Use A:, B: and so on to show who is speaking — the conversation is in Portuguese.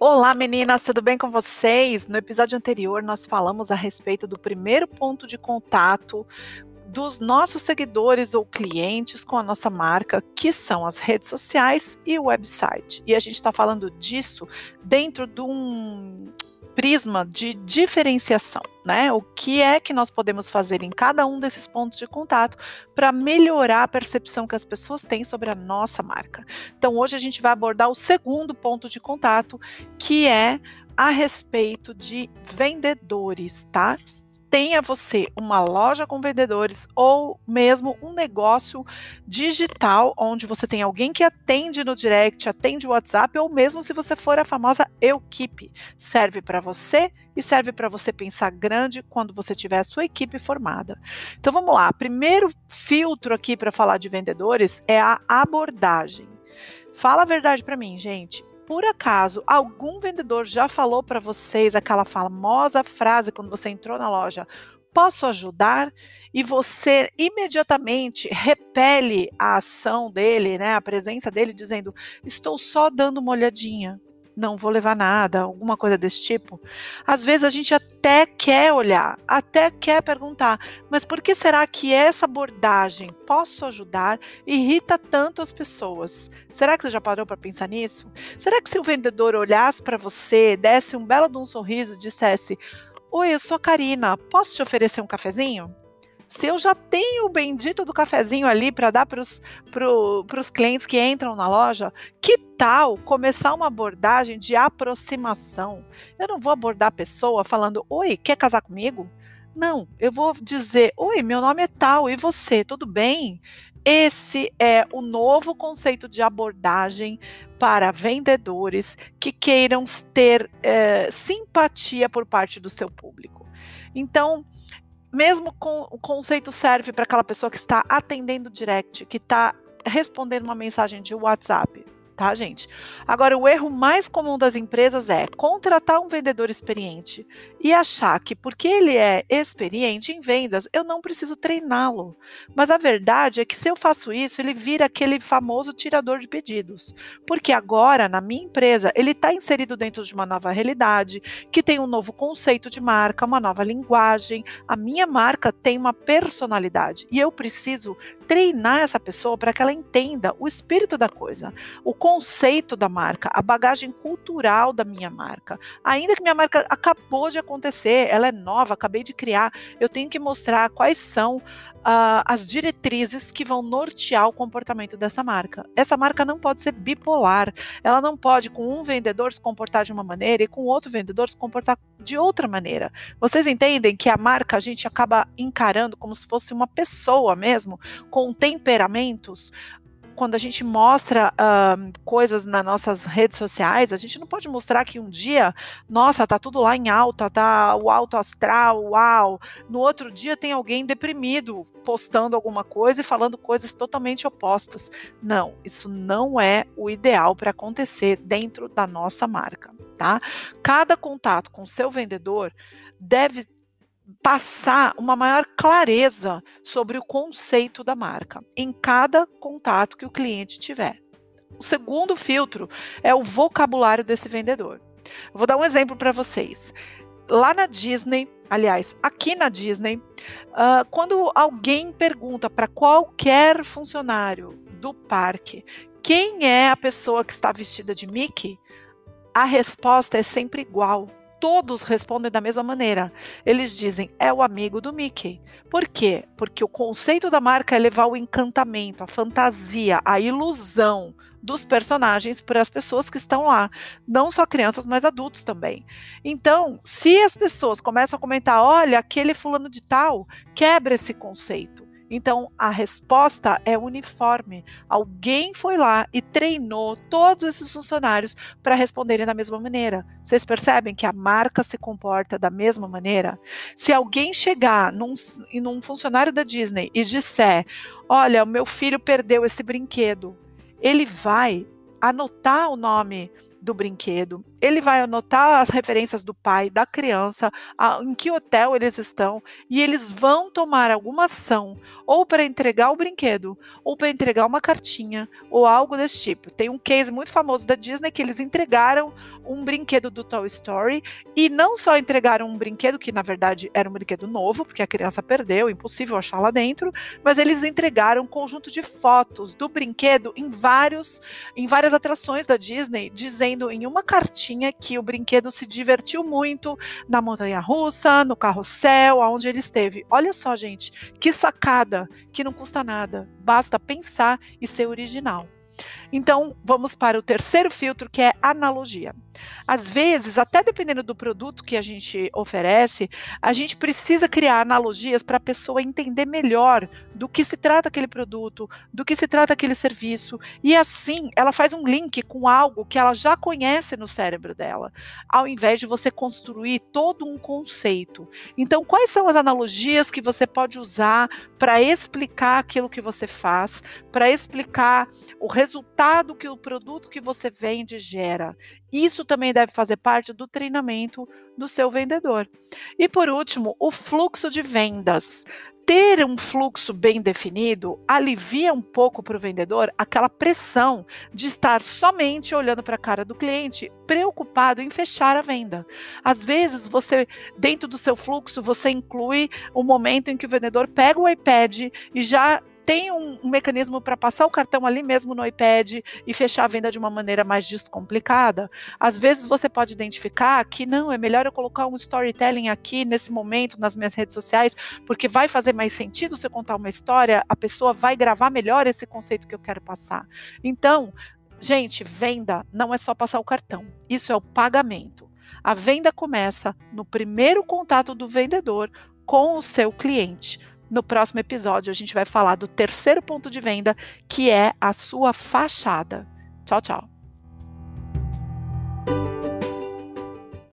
A: Olá meninas, tudo bem com vocês? No episódio anterior nós falamos a respeito do primeiro ponto de contato dos nossos seguidores ou clientes com a nossa marca, que são as redes sociais e o website. E a gente está falando disso dentro de um prisma de diferenciação, né? O que é que nós podemos fazer em cada um desses pontos de contato para melhorar a percepção que as pessoas têm sobre a nossa marca. Então, hoje a gente vai abordar o segundo ponto de contato, que é a respeito de vendedores, tá? Tenha você uma loja com vendedores ou mesmo um negócio digital onde você tem alguém que atende no direct, atende o WhatsApp ou mesmo se você for a famosa equipe, serve para você e serve para você pensar grande quando você tiver a sua equipe formada. Então vamos lá, primeiro filtro aqui para falar de vendedores é a abordagem. Fala a verdade para mim, gente por acaso algum vendedor já falou para vocês aquela famosa frase quando você entrou na loja: posso ajudar? E você imediatamente repele a ação dele, né, a presença dele, dizendo: estou só dando uma olhadinha não vou levar nada, alguma coisa desse tipo. Às vezes a gente até quer olhar, até quer perguntar, mas por que será que essa abordagem, posso ajudar, irrita tanto as pessoas? Será que você já parou para pensar nisso? Será que se o vendedor olhasse para você, desse um belo de um sorriso dissesse: Oi, eu sou a Karina, posso te oferecer um cafezinho? Se eu já tenho o bendito do cafezinho ali para dar para os pro, clientes que entram na loja, que tal começar uma abordagem de aproximação? Eu não vou abordar a pessoa falando: Oi, quer casar comigo? Não, eu vou dizer: Oi, meu nome é tal, e você, tudo bem? Esse é o novo conceito de abordagem para vendedores que queiram ter é, simpatia por parte do seu público. Então, mesmo com o conceito serve para aquela pessoa que está atendendo direct, que está respondendo uma mensagem de WhatsApp tá, gente? Agora, o erro mais comum das empresas é contratar um vendedor experiente e achar que porque ele é experiente em vendas, eu não preciso treiná-lo. Mas a verdade é que se eu faço isso, ele vira aquele famoso tirador de pedidos. Porque agora, na minha empresa, ele está inserido dentro de uma nova realidade, que tem um novo conceito de marca, uma nova linguagem. A minha marca tem uma personalidade e eu preciso treinar essa pessoa para que ela entenda o espírito da coisa, o conceito da marca, a bagagem cultural da minha marca. Ainda que minha marca acabou de acontecer, ela é nova, acabei de criar, eu tenho que mostrar quais são uh, as diretrizes que vão nortear o comportamento dessa marca. Essa marca não pode ser bipolar. Ela não pode, com um vendedor, se comportar de uma maneira e com outro vendedor se comportar de outra maneira. Vocês entendem que a marca a gente acaba encarando como se fosse uma pessoa mesmo, com temperamentos, quando a gente mostra uh, coisas nas nossas redes sociais, a gente não pode mostrar que um dia, nossa, tá tudo lá em alta, tá o alto astral, uau. No outro dia tem alguém deprimido postando alguma coisa e falando coisas totalmente opostas. Não, isso não é o ideal para acontecer dentro da nossa marca, tá? Cada contato com seu vendedor deve passar uma maior clareza sobre o conceito da marca em cada contato que o cliente tiver. O segundo filtro é o vocabulário desse vendedor. Vou dar um exemplo para vocês. Lá na Disney, aliás, aqui na Disney, uh, quando alguém pergunta para qualquer funcionário do parque quem é a pessoa que está vestida de Mickey, a resposta é sempre igual todos respondem da mesma maneira. Eles dizem é o amigo do Mickey. Por quê? Porque o conceito da marca é levar o encantamento, a fantasia, a ilusão dos personagens para as pessoas que estão lá, não só crianças, mas adultos também. Então, se as pessoas começam a comentar, olha, aquele fulano de tal, quebra esse conceito. Então, a resposta é uniforme. Alguém foi lá e treinou todos esses funcionários para responderem da mesma maneira. Vocês percebem que a marca se comporta da mesma maneira? Se alguém chegar num, num funcionário da Disney e disser: Olha, o meu filho perdeu esse brinquedo, ele vai anotar o nome do brinquedo, ele vai anotar as referências do pai, da criança, a, em que hotel eles estão, e eles vão tomar alguma ação, ou para entregar o brinquedo, ou para entregar uma cartinha, ou algo desse tipo. Tem um case muito famoso da Disney que eles entregaram um brinquedo do Toy Story, e não só entregaram um brinquedo, que na verdade era um brinquedo novo, porque a criança perdeu, impossível achar lá dentro, mas eles entregaram um conjunto de fotos do brinquedo em vários, em várias atrações da Disney, dizendo em uma cartinha que o brinquedo se divertiu muito na montanha russa, no carrossel, aonde ele esteve. Olha só, gente, que sacada, que não custa nada, basta pensar e ser original. Então, vamos para o terceiro filtro, que é analogia. Às vezes, até dependendo do produto que a gente oferece, a gente precisa criar analogias para a pessoa entender melhor do que se trata aquele produto, do que se trata aquele serviço, e assim ela faz um link com algo que ela já conhece no cérebro dela, ao invés de você construir todo um conceito. Então, quais são as analogias que você pode usar para explicar aquilo que você faz, para explicar o resultado que o produto que você vende gera? Isso também deve fazer parte do treinamento do seu vendedor. E por último, o fluxo de vendas. Ter um fluxo bem definido alivia um pouco para o vendedor aquela pressão de estar somente olhando para a cara do cliente, preocupado em fechar a venda. Às vezes, você, dentro do seu fluxo, você inclui o momento em que o vendedor pega o iPad e já tem um, um mecanismo para passar o cartão ali mesmo no iPad e fechar a venda de uma maneira mais descomplicada. Às vezes você pode identificar que não, é melhor eu colocar um storytelling aqui nesse momento nas minhas redes sociais, porque vai fazer mais sentido se eu contar uma história, a pessoa vai gravar melhor esse conceito que eu quero passar. Então, gente, venda não é só passar o cartão, isso é o pagamento. A venda começa no primeiro contato do vendedor com o seu cliente. No próximo episódio, a gente vai falar do terceiro ponto de venda, que é a sua fachada. Tchau, tchau.